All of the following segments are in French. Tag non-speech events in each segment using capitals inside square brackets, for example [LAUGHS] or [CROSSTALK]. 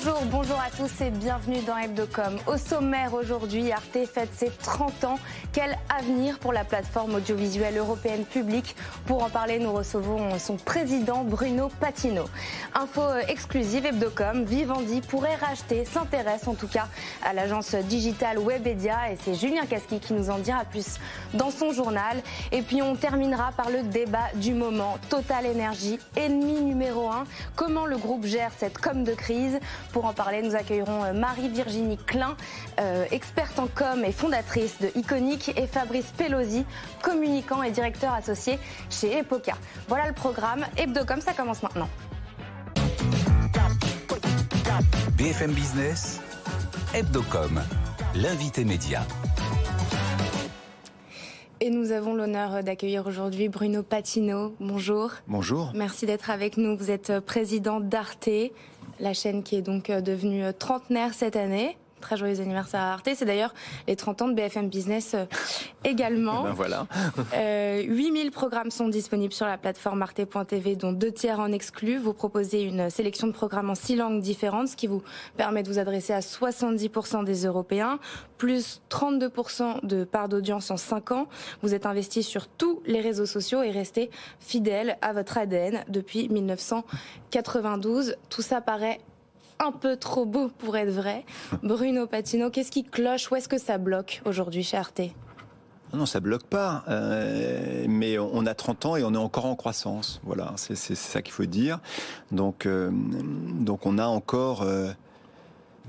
Bonjour, bonjour à tous et bienvenue dans Hebdocom. Au sommaire aujourd'hui, Arte fête ses 30 ans. Quel avenir pour la plateforme audiovisuelle européenne publique? Pour en parler, nous recevons son président Bruno Patino. Info exclusive Hebdocom, Vivendi pourrait racheter, s'intéresse en tout cas à l'agence digitale Webedia et c'est Julien Casqui qui nous en dira plus dans son journal. Et puis on terminera par le débat du moment. Total Energy, ennemi numéro 1. Comment le groupe gère cette com de crise? Pour en parler, nous accueillerons euh, Marie-Virginie Klein, euh, experte en com et fondatrice de Iconic, et Fabrice Pelosi, communicant et directeur associé chez Epoca. Voilà le programme. Hebdocom, ça commence maintenant. BFM Business, Hebdocom, l'invité média. Et nous avons l'honneur d'accueillir aujourd'hui Bruno Patino. Bonjour. Bonjour. Merci d'être avec nous. Vous êtes président d'Arte, la chaîne qui est donc euh, devenue euh, trentenaire cette année. Très joyeux anniversaire à Arte. C'est d'ailleurs les 30 ans de BFM Business euh, également. [LAUGHS] ben voilà. [LAUGHS] euh, 8000 programmes sont disponibles sur la plateforme arte.tv, dont deux tiers en exclus. Vous proposez une sélection de programmes en six langues différentes, ce qui vous permet de vous adresser à 70% des Européens, plus 32% de part d'audience en 5 ans. Vous êtes investi sur tous les réseaux sociaux et restez fidèle à votre ADN depuis 1992. Tout ça paraît un peu trop beau pour être vrai. [LAUGHS] Bruno Patino, qu'est-ce qui cloche? Où est-ce que ça bloque aujourd'hui chez Arte? Non, ça bloque pas. Euh, mais on a 30 ans et on est encore en croissance. Voilà, c'est ça qu'il faut dire. Donc, euh, donc on a encore. Euh,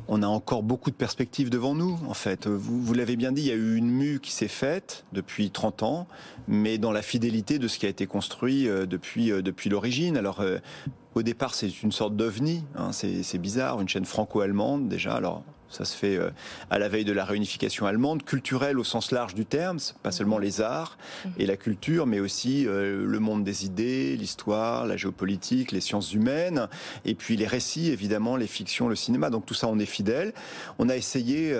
on a encore beaucoup de perspectives devant nous, en fait. Vous, l'avez bien dit, il y a eu une mue qui s'est faite depuis 30 ans, mais dans la fidélité de ce qui a été construit euh, depuis, euh, depuis l'origine. Alors, euh, au départ, c'est une sorte d'ovni, hein, c'est bizarre, une chaîne franco-allemande déjà. Alors, ça se fait euh, à la veille de la réunification allemande, culturelle au sens large du terme, pas seulement les arts et la culture, mais aussi euh, le monde des idées, l'histoire, la géopolitique, les sciences humaines, et puis les récits, évidemment, les fictions, le cinéma. Donc tout ça, on est fidèle. On a essayé.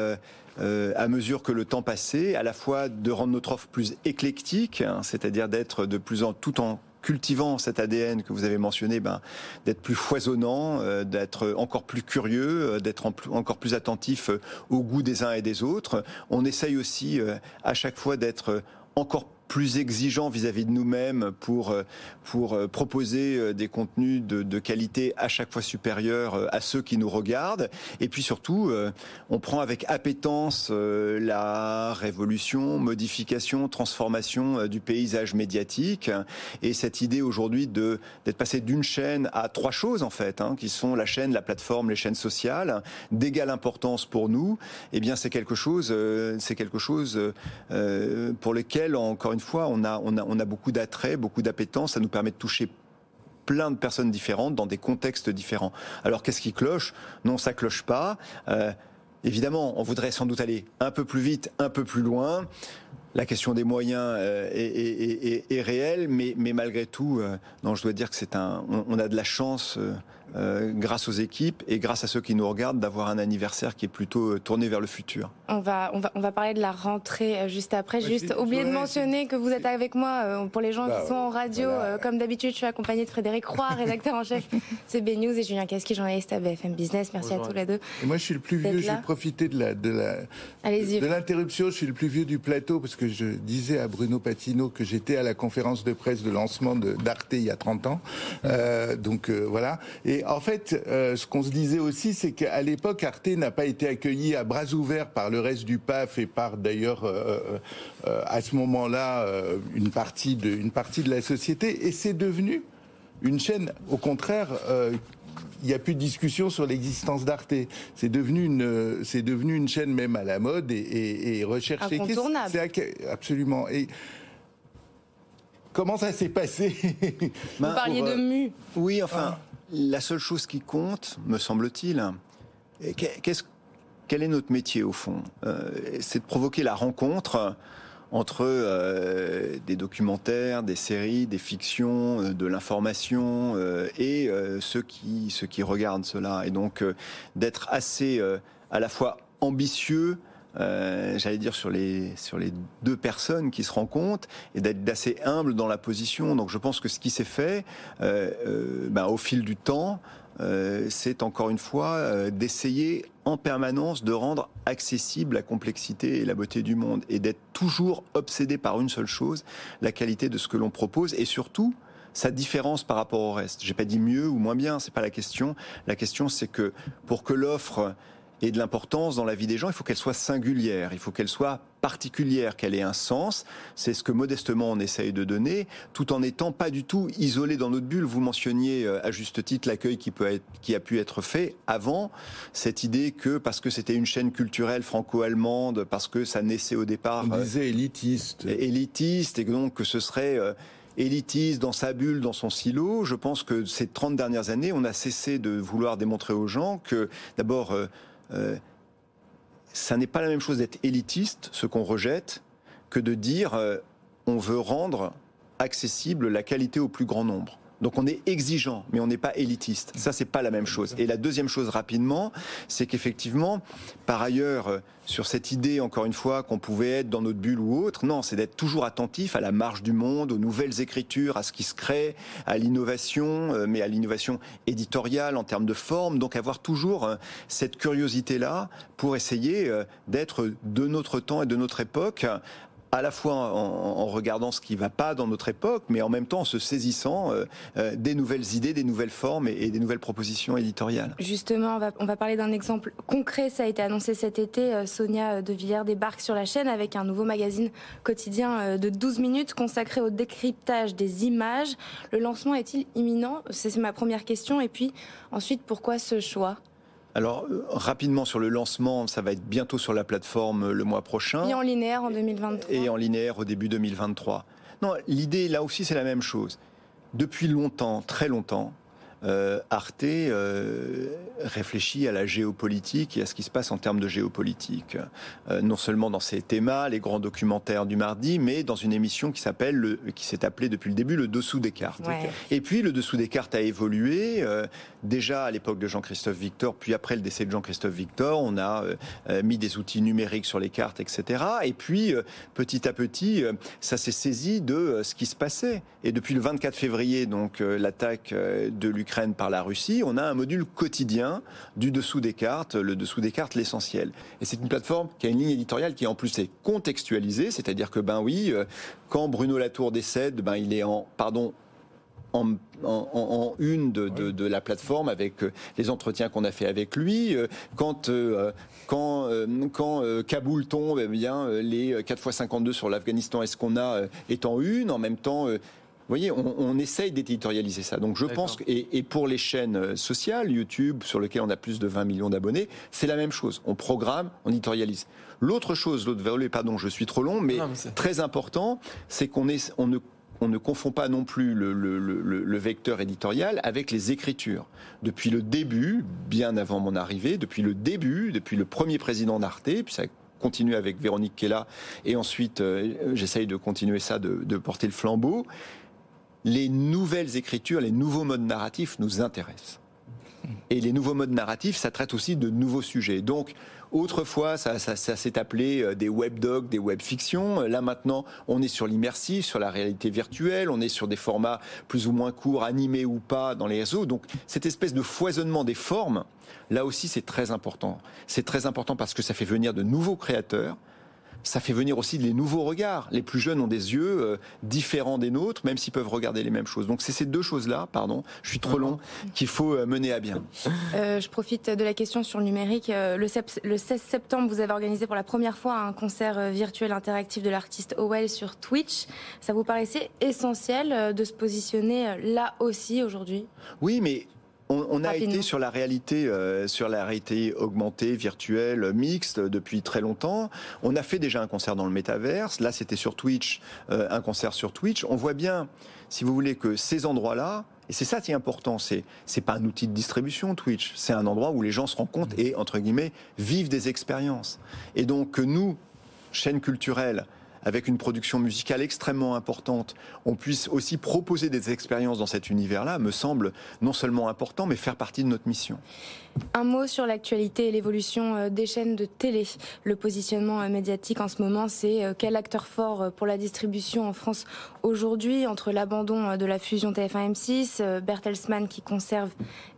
Euh, à mesure que le temps passait, à la fois de rendre notre offre plus éclectique, hein, c'est-à-dire d'être de plus en tout en cultivant cet ADN que vous avez mentionné, ben, d'être plus foisonnant, euh, d'être encore plus curieux, euh, d'être encore plus attentif euh, au goût des uns et des autres. On essaye aussi à chaque fois d'être encore plus exigeant vis-à-vis de nous-mêmes pour pour proposer des contenus de, qualité à chaque fois supérieurs à ceux qui nous regardent. Et puis surtout, on prend avec appétence la révolution, modification, transformation du paysage médiatique. Et cette idée aujourd'hui de d'être passé d'une chaîne à trois choses en fait, hein, qui sont la chaîne, la plateforme, les chaînes sociales, d'égale importance pour nous. Eh bien, c'est quelque chose, c'est quelque chose euh, pour lequel encore une fois, on a, beaucoup d'attrait, beaucoup d'appétence. Ça nous permet de toucher plein de personnes différentes dans des contextes différents. Alors qu'est-ce qui cloche? Non, ça cloche pas. Euh, évidemment, on voudrait sans doute aller un peu plus vite, un peu plus loin. La question des moyens euh, est, réelle, mais, malgré tout, euh, non, je dois dire que c'est un, on, a de la chance. Euh, grâce aux équipes et grâce à ceux qui nous regardent d'avoir un anniversaire qui est plutôt euh, tourné vers le futur. On va, on va, on va parler de la rentrée euh, juste après. Ouais, juste oublier de mentionner que vous êtes avec moi euh, pour les gens bah, qui sont en radio. Voilà. Euh, comme d'habitude, je suis accompagnée de Frédéric Roy, [LAUGHS] rédacteur en chef CB News et Julien Casqui, journaliste à BFM Business. Merci Bonjour. à tous les deux. Et moi, je suis le plus vieux. J'ai profité de la, de la, de l'interruption. Je suis le plus vieux du plateau parce que je disais à Bruno Patino que j'étais à la conférence de presse de lancement d'Arte il y a 30 ans. Euh, donc voilà. Et en fait, euh, ce qu'on se disait aussi, c'est qu'à l'époque, Arte n'a pas été accueilli à bras ouverts par le reste du PAF et par d'ailleurs euh, euh, à ce moment-là une partie de une partie de la société. Et c'est devenu une chaîne, au contraire. il n'y a plus de discussion sur l'existence d'Arte. C'est devenu une, c'est devenu une chaîne même à la mode et, et, et recherchée. Incontournable. C'est absolument. Et comment ça s'est passé? [LAUGHS] Vous parliez pour, de mu. Oui, enfin. Ah la seule chose qui compte, me semble-t-il, qu'est-ce quel est notre métier au fond? Euh, C'est de provoquer la rencontre entre euh, des documentaires, des séries, des fictions, euh, de l'information et ceux qui ceux qui regardent cela. Et donc d'être assez à la fois ambitieux j'allais dire sur les sur les deux personnes qui se rencontrent et d'être assez humble dans la position. Donc je pense que ce qui s'est fait ben, au fil du temps, euh, c'est encore une fois euh, d'essayer en permanence de rendre accessible la complexité et la beauté du monde et d'être toujours obsédé par une seule chose, la qualité de ce que l'on propose et surtout sa différence par rapport au reste. J'ai pas dit mieux ou moins bien, c'est pas la question. La question c'est que pour que l'offre et de l'importance dans la vie des gens, il faut qu'elle soit singulière, il faut qu'elle soit particulière, qu'elle ait un sens. C'est ce que modestement on essaye de donner, tout en n'étant pas du tout isolé dans notre bulle. Vous mentionniez euh, à juste titre l'accueil qui, peut être, qui a pu être fait avant, cette idée que parce que c'était une chaîne culturelle franco-allemande, parce que ça naissait au départ... On disait euh, élitiste. Élitiste, et donc que ce serait... Euh, élitiste dans sa bulle, dans son silo. Je pense que ces 30 dernières années, on a cessé de vouloir démontrer aux gens que, d'abord, euh, ça n'est pas la même chose d'être élitiste, ce qu'on rejette, que de dire euh, on veut rendre accessible la qualité au plus grand nombre. Donc on est exigeant, mais on n'est pas élitiste. Ça, c'est pas la même chose. Et la deuxième chose rapidement, c'est qu'effectivement, par ailleurs, euh, sur cette idée, encore une fois, qu'on pouvait être dans notre bulle ou autre, non, c'est d'être toujours attentif à la marge du monde, aux nouvelles écritures, à ce qui se crée, à l'innovation, euh, mais à l'innovation éditoriale en termes de forme. Donc avoir toujours euh, cette curiosité-là pour essayer d'être de notre temps et de notre époque à la fois en, regardant ce qui ne va pas dans notre époque, mais en même temps en se saisissant euh, euh, des nouvelles idées, des nouvelles formes et, des nouvelles propositions éditoriales. Justement, on va, on va parler d'un exemple concret. Ça a été annoncé cet été. Euh, Sonia De Villers débarque sur la chaîne avec un nouveau magazine quotidien de 12 minutes consacré au décryptage des images. Le lancement est-il imminent? C'est ma première question. Et puis ensuite, pourquoi ce choix? Alors, euh, rapidement sur le lancement, ça va être bientôt sur la plateforme euh, le mois prochain. Et en linéaire en 2023. Et en linéaire au début 2023. Non, l'idée là aussi c'est la même chose. Depuis longtemps, très longtemps, euh, Arte euh, réfléchit à la géopolitique et à ce qui se passe en termes de géopolitique. Euh, non seulement dans ses thémas, les grands documentaires du mardi, mais dans une émission qui s'appelle, qui s'est appelée depuis le début le dessous des cartes. Et puis le dessous des cartes a évolué. déjà à l'époque de Jean-Christophe Victor, puis après le décès de Jean-Christophe Victor, on a mis des outils numériques sur les cartes, etc. Et puis petit à petit, ça s'est saisi de ce qui se passait. Et depuis le 24 février, donc l'attaque de l'Ukraine par la Russie, on a un module quotidien du dessous des cartes, le dessous des cartes, l'essentiel. Et c'est une plateforme qui a une ligne éditoriale qui en plus est contextualisée, c'est-à-dire que ben oui, euh, quand Bruno Latour décède, ben il est en pardon en, une de, la plateforme avec euh, les entretiens qu'on a fait avec lui. Euh, quand quand, quand Kaboul tombe, eh bien les 4 x 52 sur l'Afghanistan, est-ce qu'on a est en une? En même temps, voyez, on, essaye d'éditorialiser ça. Donc je pense que, et, pour les chaînes euh, sociales, YouTube, sur lesquelles on a plus de 20 millions d'abonnés, c'est la même chose. On programme, on éditorialise. L'autre chose, l'autre volet, pardon, je suis trop long, mais, très important, c'est qu'on on ne on ne confond pas non plus le, le, vecteur éditorial avec les écritures. Depuis le début, bien avant mon arrivée, depuis le début, depuis le premier président d'Arte, puis ça continue avec Véronique Kella, et ensuite euh, j'essaye de continuer ça, de, de porter le flambeau les nouvelles écritures, les nouveaux modes narratifs nous intéressent. Et les nouveaux modes narratifs, ça traite aussi de nouveaux sujets. Donc, autrefois, ça, s'est appelé euh, des webdogs, des webfictions. Là, maintenant, on est sur l'immersif, sur la réalité virtuelle, on est sur des formats plus ou moins courts, animés ou pas, dans les réseaux. Donc, cette espèce de foisonnement des formes, là aussi, c'est très important. C'est très important parce que ça fait venir de nouveaux créateurs, ça fait venir aussi les nouveaux regards. Les plus jeunes ont des yeux euh, différents des nôtres, même s'ils peuvent regarder les mêmes choses. Donc c'est ces deux choses-là, pardon, je suis trop long, qu'il faut euh, mener à bien. Euh, je profite de la question sur le numérique. Le, 16 septembre, vous avez organisé pour la première fois un concert virtuel interactif de l'artiste Owell sur Twitch. Ça vous paraissait essentiel de se positionner là aussi aujourd'hui? Oui, mais on, a été sur la réalité, euh, sur la réalité augmentée, virtuelle, mixte depuis très longtemps. On a fait déjà un concert dans le métaverse. Là, c'était sur Twitch, euh, un concert sur Twitch. On voit bien, si vous voulez, que ces endroits-là, Et c'est ça qui est important. C'est c'est pas un outil de distribution Twitch. C'est un endroit où les gens se rencontrent et entre guillemets vivent des expériences. Et donc que nous, chaîne culturelle, avec une production musicale extrêmement importante, on puisse aussi proposer des expériences dans cet univers-là, me semble non seulement important, mais faire partie de notre mission. Un mot sur l'actualité et l'évolution euh, des chaînes de télé. Le positionnement euh, médiatique en ce moment, c'est euh, quel acteur fort pour la distribution en France aujourd'hui entre l'abandon de la fusion TF1-M6, Bertelsmann qui conserve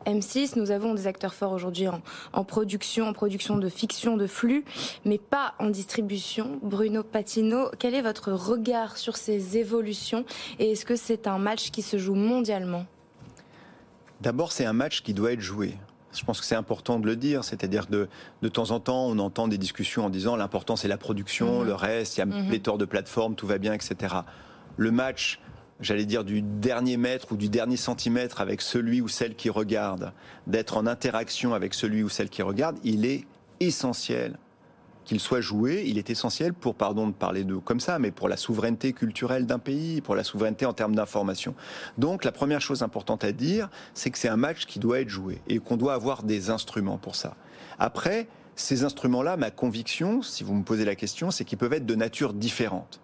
M6. Nous avons des acteurs forts aujourd'hui en, production, en production de fiction, de flux, mais pas en distribution. Bruno Patino, quel est votre regard sur ces évolutions et est-ce que c'est un match qui se joue mondialement? D'abord, c'est un match qui doit être joué. Je pense que c'est important de le dire, c'est-à-dire de de temps en temps, on entend des discussions en disant l'important c'est la production, mhm. le reste, il y a mhm. pléthore de plateformes, tout va bien, etc. Le match, j'allais dire du dernier mètre ou du dernier centimètre avec celui ou celle qui regarde, d'être en interaction avec celui ou celle qui regarde, il est essentiel qu'il soit joué, il est essentiel pour, pardon de parler de comme ça, mais pour la souveraineté culturelle d'un pays, pour la souveraineté en termes d'information. Donc la première chose importante à dire, c'est que c'est un match qui doit être joué et qu'on doit avoir des instruments pour ça. Après, ces instruments-là, ma conviction, si vous me posez la question, c'est qu'ils peuvent être de nature différente.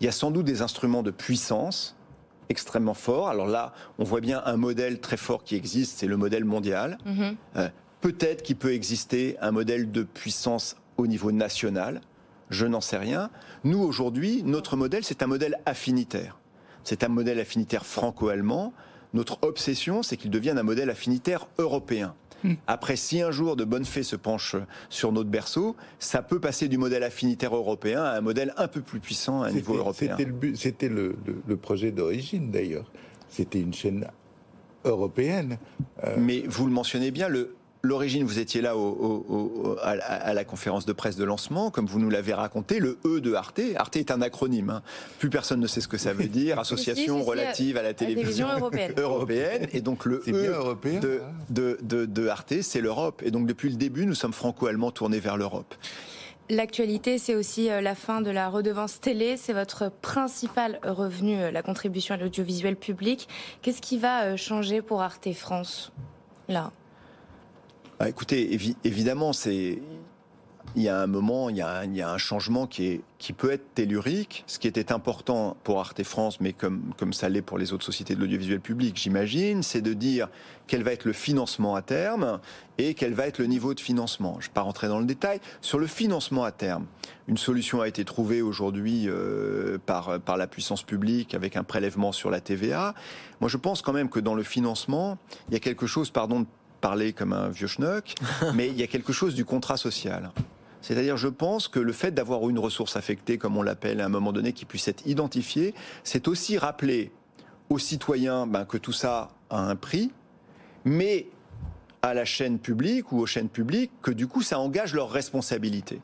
Il y a sans doute des instruments de puissance extrêmement forts. Alors là, on voit bien un modèle très fort qui existe, c'est le modèle mondial. Mm-hmm. Euh, peut-être qu'il peut exister un modèle de puissance au niveau national Je n'en sais rien. Nous, aujourd'hui, notre modèle, c'est un modèle affinitaire. C'est un modèle affinitaire franco-allemand. Notre obsession, c'est qu'il devienne un modèle affinitaire européen. Hmm. Après, si un jour de bonne fée se penche sur notre berceau, ça peut passer du modèle affinitaire européen à un modèle un peu plus puissant à un niveau européen. C'était le, le, projet d'origine d'ailleurs. C'était une chaîne européenne. Euh, Mais vous le mentionnez bien, le L'origine, vous étiez là au, à, la conférence de presse de lancement, comme vous nous l'avez raconté, le E de Arte. Arte est un acronyme. Hein. Plus personne ne sait ce que ça veut dire. Association relative à la télévision, [LAUGHS] européenne. Et donc le E de, hein. de, de, de Arte, c'est l'Europe. Et donc depuis le début, nous sommes franco-allemands tournés vers l'Europe. L'actualité, c'est aussi euh, la fin de la redevance télé. C'est votre principal revenu, euh, la contribution à l'audiovisuel public. Qu'est-ce qui va euh, changer pour Arte France, là? Bah, écoutez, évidemment, il y a un moment, il y a, un changement qui, peut être tellurique. Ce qui était important pour Arte France, mais comme, comme ça l'est pour les autres sociétés de l'audiovisuel public, j'imagine, c'est de dire quel va être le financement à terme et quel va être le niveau de financement. Je ne vais pas rentrer dans le détail. Sur le financement à terme, une solution a été trouvée aujourd'hui euh, par, par la puissance publique avec un prélèvement sur la TVA. Moi, je pense quand même que dans le financement, il y a quelque chose, pardon, parler comme un vieux schnock, [LAUGHS] mais il y a quelque chose du contrat social. C'est-à-dire, je pense que le fait d'avoir une ressource affectée, comme on l'appelle à un moment donné, qui puisse être identifiée, c'est aussi rappeler aux citoyens ben, que tout ça a un prix, mais à la chaîne publique ou aux chaînes publiques que du coup ça engage leur responsabilité.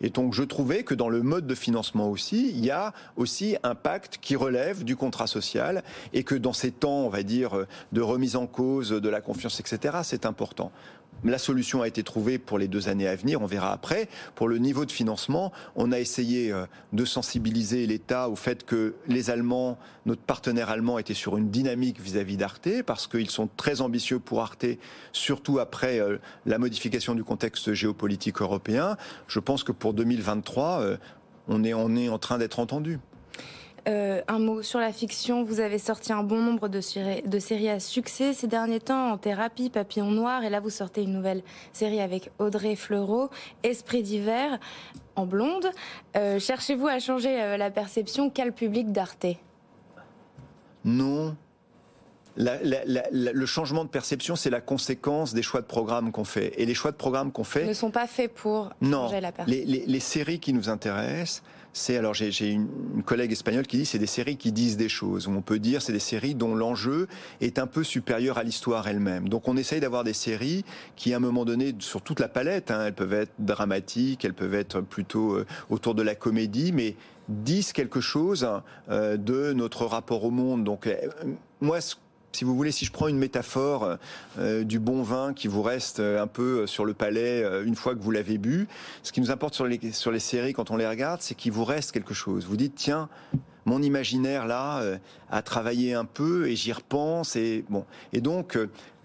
Et donc je trouvais que dans le mode de financement aussi, il y a aussi un pacte qui relève du contrat social et que dans ces temps, on va dire, de remise en cause de la confiance, etc., c'est important. La solution a été trouvée pour les deux années à venir, on verra après. Pour le niveau de financement, on a essayé euh, de sensibiliser l'État au fait que les Allemands, notre partenaire allemand, était sur une dynamique vis-à-vis d'Arte, parce qu'ils sont très ambitieux pour Arte, surtout après euh, la modification du contexte géopolitique européen. Je pense que pour 2023, euh, on est, on est en train d'être entendu. Euh, un mot sur la fiction. Vous avez sorti un bon nombre de, séries à succès ces derniers temps, en thérapie, Papillon Noir, et là vous sortez une nouvelle série avec Audrey Fleurot, Esprit d'hiver, en blonde. Euh, cherchez-vous à changer euh, la perception qu'a le public d'Arte? Non. le changement de perception, c'est la conséquence des choix de programme qu'on fait. Et les choix de programme qu'on fait ne sont pas faits pour changer la perception. Les, les séries qui nous intéressent, c'est alors j'ai une, collègue espagnole qui dit c'est des séries qui disent des choses. on peut dire c'est des séries dont l'enjeu est un peu supérieur à l'histoire elle-même. Donc on essaye d'avoir des séries qui à un moment donné sur toute la palette, hein, elles peuvent être dramatiques, elles peuvent être plutôt euh, autour de la comédie, mais disent quelque chose euh, de notre rapport au monde. Donc euh, moi si vous voulez, si je prends une métaphore euh, du bon vin qui vous reste euh, un peu sur le palais euh, une fois que vous l'avez bu, ce qui nous importe sur les, sur les séries quand on les regarde, c'est qu'il vous reste quelque chose. Vous dites, tiens, mon imaginaire là a travaillé un peu et j'y repense et bon. Et donc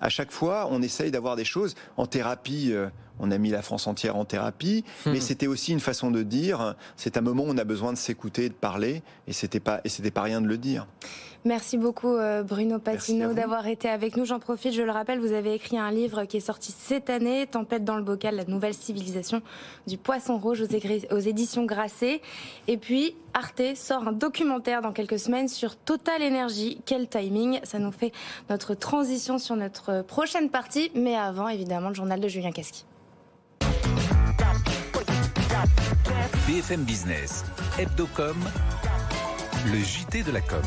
à chaque fois, on essaye d'avoir des choses en thérapie on a mis la France entière en thérapie, hmm. mais c'était aussi une façon de dire, c'est un moment où on a besoin de s'écouter, de parler, et c'était pas, et c'était pas rien de le dire. Merci beaucoup euh, Bruno Patino d'avoir été avec nous. J'en profite, je le rappelle, vous avez écrit un livre qui est sorti cette année, Tempête dans le bocal, la nouvelle civilisation du poisson rouge aux, éditions Grasset. Et puis Arte sort un documentaire dans quelques semaines sur Total Energy. Quel timing Ça nous fait notre transition sur notre prochaine partie, mais avant évidemment le journal de Julien Casqui. BFM Business, Hebdocom, le JT de la com.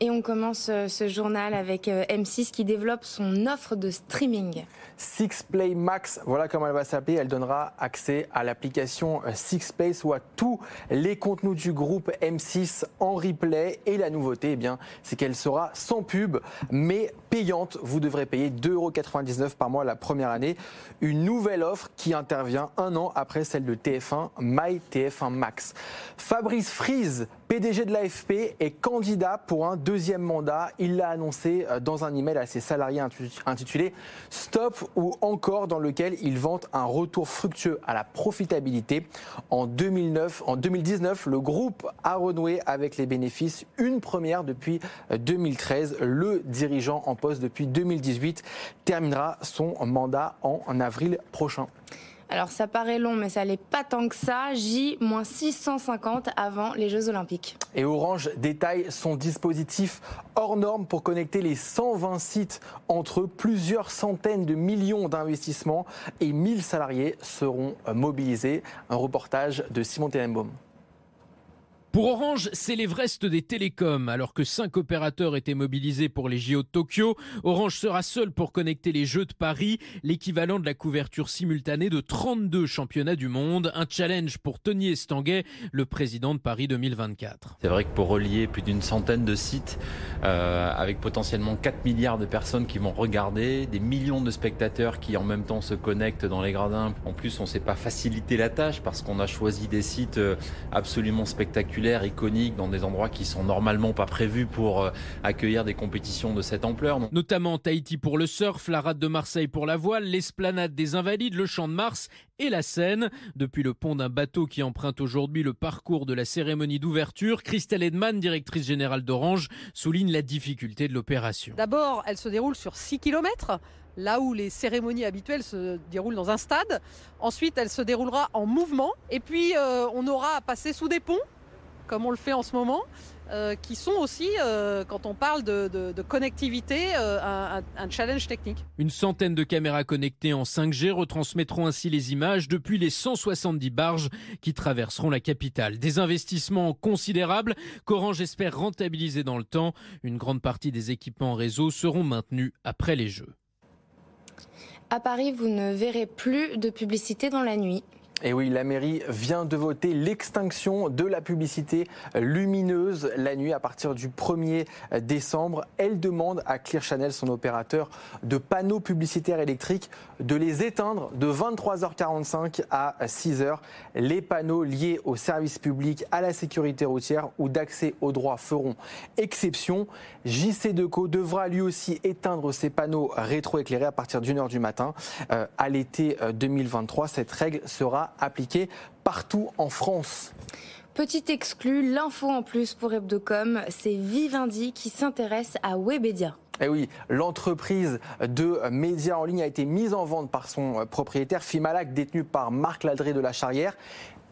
Et on commence euh, ce journal avec euh, M6 qui développe son offre de streaming. Sixplay Max, voilà comment elle va s'appeler. Elle donnera accès à l'application euh, Sixplay, soit tous les contenus du groupe M6 en replay. Et la nouveauté, eh bien, c'est qu'elle sera sans pub, mais payante. Vous devrez payer 2,99€ par mois la première année. Une nouvelle offre qui intervient un an après celle de TF1, My TF1 Max. Fabrice Frise PDG de l'AFP est candidat pour un deuxième mandat. Il l'a annoncé euh, dans un email à ses salariés intitulé Stop ou encore dans lequel il vante un retour fructueux à la profitabilité. En 2009, en 2019, le groupe a renoué avec les bénéfices, une première depuis 2013. Euh, le dirigeant en poste depuis 2018 terminera son mandat en avril prochain. Alors ça paraît long, mais ça n'est pas tant que ça. J-650 avant les Jeux Olympiques. Et Orange détaille son dispositif hors norme pour connecter les 120 sites entre eux. Plusieurs centaines de millions d'investissements et 1000 salariés seront mobilisés. Un reportage de Simon Tenenbaum. Pour Orange, c'est l'Everest des télécoms. Alors que cinq opérateurs étaient mobilisés pour les JO de Tokyo, Orange sera seul pour connecter les Jeux de Paris, l'équivalent de la couverture simultanée de 32 championnats du monde. Un challenge pour Tony Estanguet, le président de Paris 2024. C'est vrai que pour relier plus d'une centaine de sites, euh, avec potentiellement 4 milliards de personnes qui vont regarder, des millions de spectateurs qui en même temps se connectent dans les gradins. En plus, on ne s'est pas facilité la tâche parce qu'on a choisi des sites euh, absolument spectaculaires iconiques, dans des endroits qui sont normalement pas prévus pour euh, accueillir des compétitions de cette ampleur. Notamment Tahiti pour le surf, la rade de Marseille pour la voile, l'esplanade des Invalides, le champ de Mars et la Seine. Depuis le pont d'un bateau qui emprunte aujourd'hui le parcours de la cérémonie d'ouverture, Christelle Edman, directrice générale d'Orange, souligne la difficulté de l'opération. D'abord, elle se déroule sur 6 km là où les cérémonies habituelles se déroulent dans un stade. Ensuite, elle se déroulera en mouvement. Et puis, euh, on aura à passer sous des ponts comme on le fait en ce moment, euh, qui sont aussi, euh, quand on parle de, connectivité, euh, un, challenge technique. Une centaine de caméras connectées en 5G retransmettront ainsi les images depuis les 170 barges qui traverseront la capitale. Des investissements considérables qu'Orange espère rentabiliser dans le temps. Une grande partie des équipements réseau seront maintenus après les Jeux. À Paris, vous ne verrez plus de publicité dans la nuit. Et oui, la mairie vient de voter l'extinction de la publicité lumineuse la nuit à partir du 1er décembre. Elle demande à Clear Channel, son opérateur de panneaux publicitaires électriques, de les éteindre de 23h45 à 6h. Les panneaux liés au service public, à la sécurité routière ou d'accès aux droits feront exception. JC Deco devra lui aussi éteindre ses panneaux rétroéclairés à partir d'une heure du matin. Euh, à l'été 2023, cette règle sera appliquée partout en France. Petit exclu, l'info en plus pour Hebdocom, c'est Vivendi qui s'intéresse à Webedia. Eh oui, l'entreprise de médias en ligne a été mise en vente par son propriétaire Fimalac, détenu par Marc Ladré de la Charrière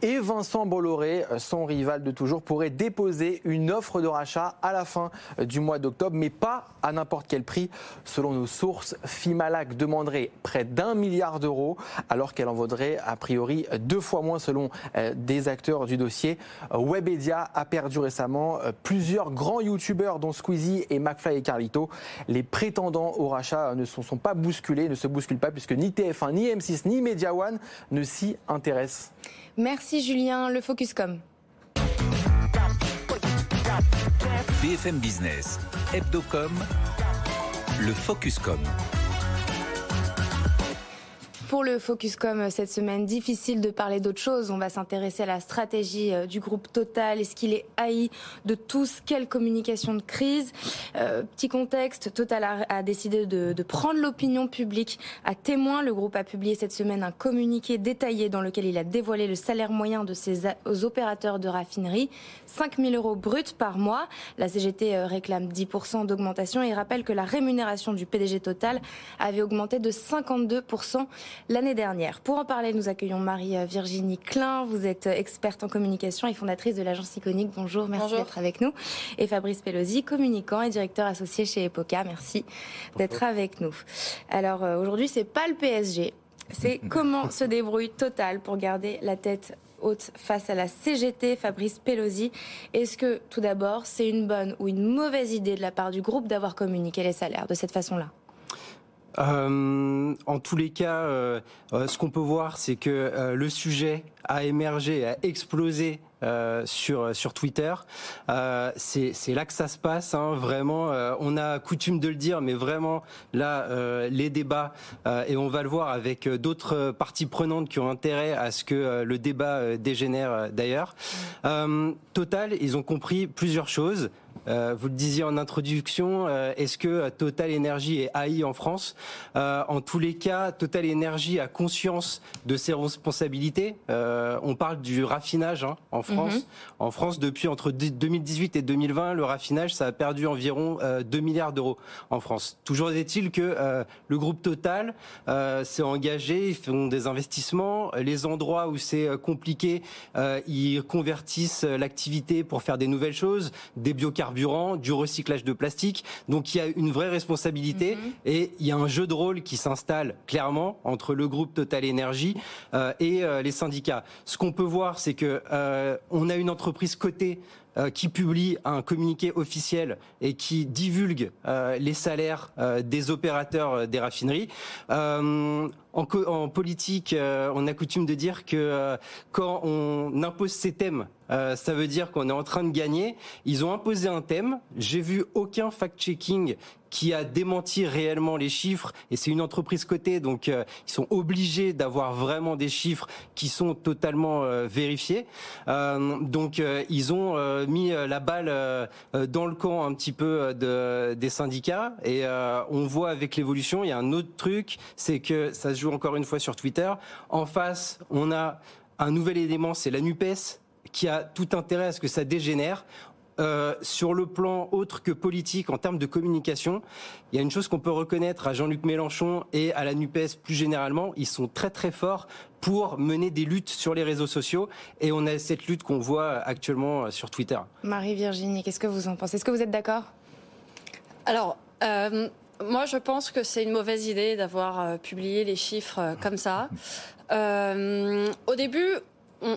et Vincent Bolloré, son rival de toujours, pourrait déposer une offre de rachat à la fin du mois d'octobre, mais pas à n'importe quel prix. Selon nos sources, Fimalac demanderait près d'un milliard d'euros, alors qu'elle en vaudrait a priori deux fois moins selon euh, des acteurs du dossier. Webedia a perdu récemment euh, plusieurs grands youtubeurs, dont Squeezie et McFly et Carlito. Les prétendants au rachat ne se sont pas bousculés, ne se bousculent pas, puisque ni TF1, ni M6, ni Media One ne s'y intéressent. Merci Julien, le Focuscom. BFM Business, Hebdocom, le Focuscom. Pour le Focuscom cette semaine, difficile de parler d'autre chose. On va s'intéresser à la stratégie euh, du groupe Total. Est-ce qu'il est haï de tous? Quelle communication de crise? Euh, Petit contexte, Total a, décidé de, de prendre l'opinion publique à témoin. Le groupe a publié cette semaine un communiqué détaillé dans lequel il a dévoilé le salaire moyen de ses opérateurs de raffinerie. 5 000 euros bruts par mois. La CGT euh, réclame 10% d'augmentation et rappelle que la rémunération du PDG Total avait augmenté de 52% l'année dernière. Pour en parler, nous accueillons Marie-Virginie Klein. Vous êtes experte en communication et fondatrice de l'agence Iconique. Bonjour, merci d'être avec nous. Et Fabrice Pelosi, communicant et directeur associé chez Epoca. Merci d'être avec nous. Alors euh, aujourd'hui, c'est pas le PSG. C'est [LAUGHS] comment se débrouille Total pour garder la tête haute face à la CGT, Fabrice Pelosi? Est-ce que, tout d'abord, c'est une bonne ou une mauvaise idée de la part du groupe d'avoir communiqué les salaires de cette façon-là? Euh, en tous les cas, euh, euh, ce qu'on peut voir, c'est que le sujet a émergé, a explosé sur sur Twitter. c'est là que ça se passe, hein, vraiment. on a coutume de le dire, mais vraiment là, les débats et on va le voir avec d'autres parties prenantes qui ont intérêt à ce que le débat dégénère d'ailleurs. Total, ils ont compris plusieurs choses. Euh, vous le disiez en introduction, euh, est-ce que euh, Total Energy est haï en France? En tous les cas, Total Energy a conscience de ses responsabilités. on parle du raffinage hein, en France. Mhm. En France, depuis entre 2018 et 2020, le raffinage, ça a perdu environ 2 milliards d'euros en France. Toujours est-il que le groupe Total s'est engagé, ils font des investissements. Les endroits où c'est compliqué, ils convertissent l'activité pour faire des nouvelles choses, des biocarburants du recyclage de plastique. Donc il y a une vraie responsabilité mhm. et il y a un jeu de rôle qui s'installe clairement entre le groupe Total Énergie euh, et euh, les syndicats. Ce qu'on peut voir, c'est que euh, on a une entreprise cotée qui publie un communiqué officiel et qui divulgue les salaires des opérateurs des raffineries. En, politique, on a coutume de dire que quand on impose ces thèmes euh, ça veut dire qu'on est en train de gagner. Ils ont imposé un thème. J'ai vu aucun fact-checking qui a démenti réellement les chiffres. Et c'est une entreprise cotée donc euh, ils sont obligés d'avoir vraiment des chiffres qui sont totalement euh, vérifiés. Donc ils ont mis la balle dans le camp un petit peu de, des syndicats. Et on voit avec l'évolution il y a un autre truc c'est que ça se joue encore une fois sur Twitter. En face on a un nouvel élément c'est la Nupes qui a tout intérêt à ce que ça dégénère. Euh, sur le plan autre que politique, en termes de communication, il y a une chose qu'on peut reconnaître à Jean-Luc Mélenchon et à la NUPES plus généralement, ils sont très très forts pour mener des luttes sur les réseaux sociaux et on a cette lutte qu'on voit actuellement sur Twitter. Marie-Virginie, qu'est-ce que vous en pensez? Est-ce que vous êtes d'accord? Alors, euh, moi je pense que c'est une mauvaise idée d'avoir euh, publié les chiffres comme ça. au début,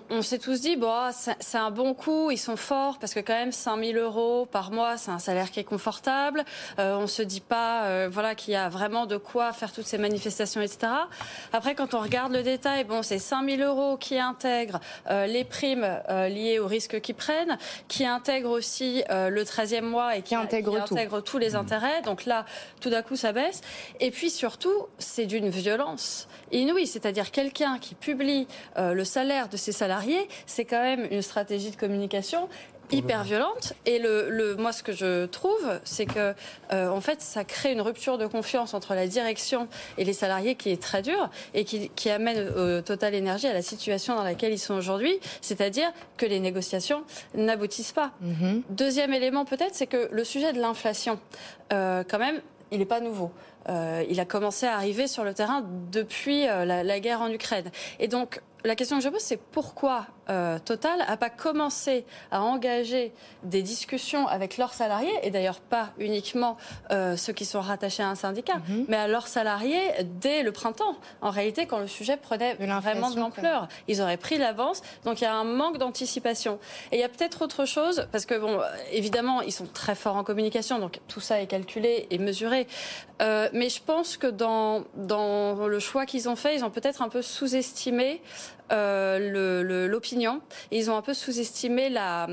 on, s'est tous dit, bon, ah, c'est un bon coup, ils sont forts, parce que quand même 5000 euros par mois, c'est un salaire qui est confortable. Euh, on se dit pas, euh, voilà, qu'il y a vraiment de quoi faire toutes ces manifestations, etc. Après, quand on regarde le détail, bon, c'est 5000 euros qui intègrent euh, les primes euh, liées au risque qu'ils prennent, qui intègrent aussi le 13e mois et qui, intègre, tous les mmh. intérêts. Donc là, tout d'un coup, ça baisse. Et puis surtout, c'est d'une violence inouïe, c'est-à-dire quelqu'un qui publie le salaire de ses salariés, c'est quand même une stratégie de communication hyper violente. Et le, moi, ce que je trouve, c'est que euh, en fait, ça crée une rupture de confiance entre la direction et les salariés qui est très dure et qui, amène au Total Énergie à la situation dans laquelle ils sont aujourd'hui, c'est-à-dire que les négociations n'aboutissent pas. Mm-hmm. Deuxième élément, peut-être, c'est que le sujet de l'inflation, euh, quand même, il n'est pas nouveau. Euh, il a commencé à arriver sur le terrain depuis la, la, guerre en Ukraine. Et donc, la question que je pose, c'est pourquoi euh, Total n'a pas commencé à engager des discussions avec leurs salariés, et d'ailleurs pas uniquement euh, ceux qui sont rattachés à un syndicat, mhm. mais à leurs salariés dès le printemps. En réalité, quand le sujet prenait vraiment de l'ampleur, ils auraient pris l'avance. Donc il y a un manque d'anticipation. Et il y a peut-être autre chose, parce que bon, évidemment, ils sont très forts en communication, donc tout ça est calculé et mesuré. Euh, mais je pense que dans, dans le choix qu'ils ont fait, ils ont peut-être un peu sous-estimé l'opinion. Ils ont un peu sous-estimé la,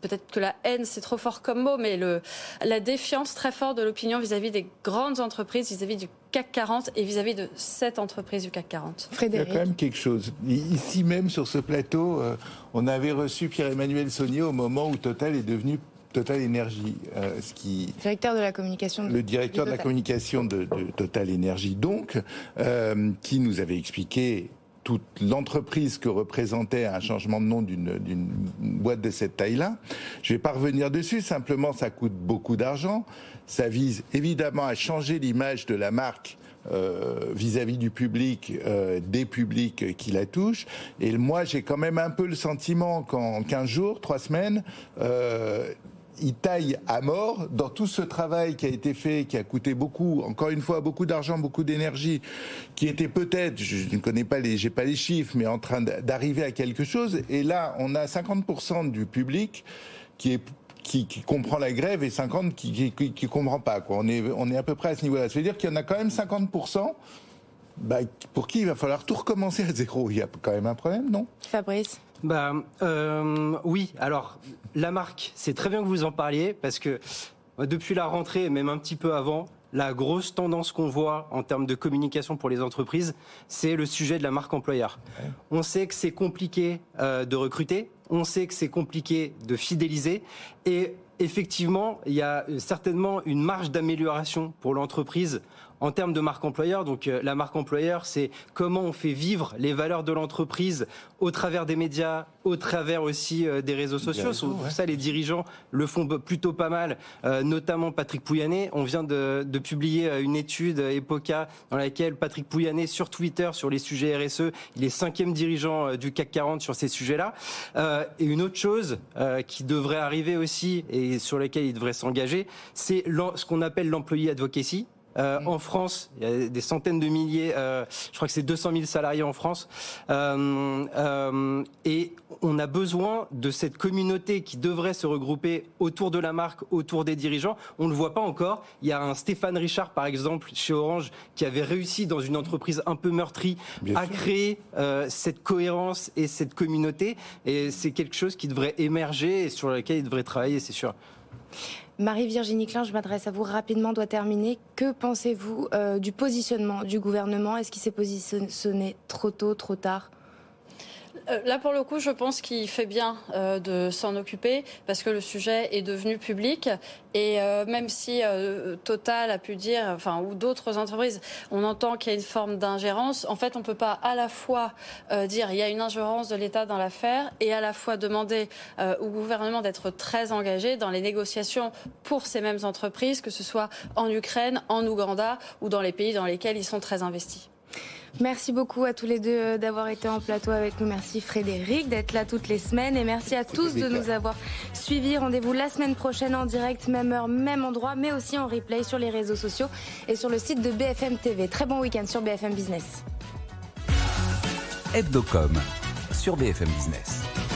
peut-être que la haine c'est trop fort comme mot, mais le, la défiance très forte de l'opinion vis-à-vis des grandes entreprises, vis-à-vis du CAC 40 et vis-à-vis de cette entreprise du CAC 40. Frédéric. Il y a quand même quelque chose. Ici même sur ce plateau, euh, on avait reçu Pierre-Emmanuel Saunier au moment où Total est devenu Total Énergie, euh, ce qui directeur de la communication. le directeur de, la communication de, Total Énergie, donc, euh, qui nous avait expliqué toute l'entreprise que représentait un changement de nom d'une boîte de cette taille-là. Je vais pas revenir dessus, simplement ça coûte beaucoup d'argent. Ça vise évidemment à changer l'image de la marque euh, vis-à-vis du public, euh, des publics qui la touchent. Et moi, j'ai quand même un peu le sentiment qu'en 15 jours, 3 semaines, euh, il taille à mort dans tout ce travail qui a été fait, qui a coûté beaucoup, encore une fois, beaucoup d'argent, beaucoup d'énergie, qui était peut-être, je ne connais pas les, j'ai pas les chiffres, mais en train d'arriver à quelque chose. Et là, on a 50% du public qui comprend la grève et 50 qui, qui, qui, comprend pas. Quoi. On est on est à peu près à ce niveau-là. Ça veut dire qu'il y en a quand même 50 bah, pour qui il va falloir tout recommencer à zéro. Il y a quand même un problème, non? Fabrice bah, euh, Oui, alors la marque, c'est très bien que vous en parliez parce que euh, depuis la rentrée, même un petit peu avant, la grosse tendance qu'on voit en termes de communication pour les entreprises, c'est le sujet de la marque employeur. On sait que c'est compliqué euh, de recruter, on sait que c'est compliqué de fidéliser et effectivement, il y a certainement une marge d'amélioration pour l'entreprise en termes de marque employeur. Donc euh, la marque employeur, c'est comment on fait vivre les valeurs de l'entreprise au travers des médias, au travers aussi euh, des réseaux sociaux. ça, les dirigeants le font plutôt pas mal, euh, notamment Patrick Pouyanné. On vient de, publier une étude Epoca dans laquelle Patrick Pouyanné sur Twitter sur les sujets RSE, il est cinquième dirigeant du CAC 40 sur ces sujets-là. et une autre chose qui devrait arriver aussi et sur laquelle il devrait s'engager, c'est ce qu'on appelle l'employé advocacy. Euh, en France, il y a des centaines de milliers, euh, je crois que c'est 200 000 salariés en France, euh, et on a besoin de cette communauté qui devrait se regrouper autour de la marque, autour des dirigeants. On ne le voit pas encore. Il y a un Stéphane Richard, par exemple, chez Orange, qui avait réussi dans une entreprise un peu meurtrie à créer cette cohérence et cette communauté, et c'est quelque chose qui devrait émerger et sur lequel il devrait travailler, c'est sûr. Marie-Virginie Klein, je m'adresse à vous rapidement, doit terminer. Que pensez-vous euh, du positionnement du gouvernement? Est-ce qu'il s'est positionné trop tôt, trop tard? Là, pour le coup, je pense qu'il fait bien euh, de s'en occuper parce que le sujet est devenu public. Et euh, même si Total a pu dire, enfin, ou d'autres entreprises, on entend qu'il y a une forme d'ingérence. En fait, on ne peut pas à la fois dire il y a une ingérence de l'État dans l'affaire et à la fois demander au gouvernement d'être très engagé dans les négociations pour ces mêmes entreprises, que ce soit en Ukraine, en Ouganda ou dans les pays dans lesquels ils sont très investis. Merci beaucoup à tous les deux euh, d'avoir été en plateau avec nous. Merci Frédéric d'être là toutes les semaines et merci à tous de nous avoir suivis. Rendez-vous la semaine prochaine en direct, même heure, même endroit, mais aussi en replay sur les réseaux sociaux et sur le site de BFM TV. Très bon week-end sur BFM Business. Hebdocom sur BFM Business.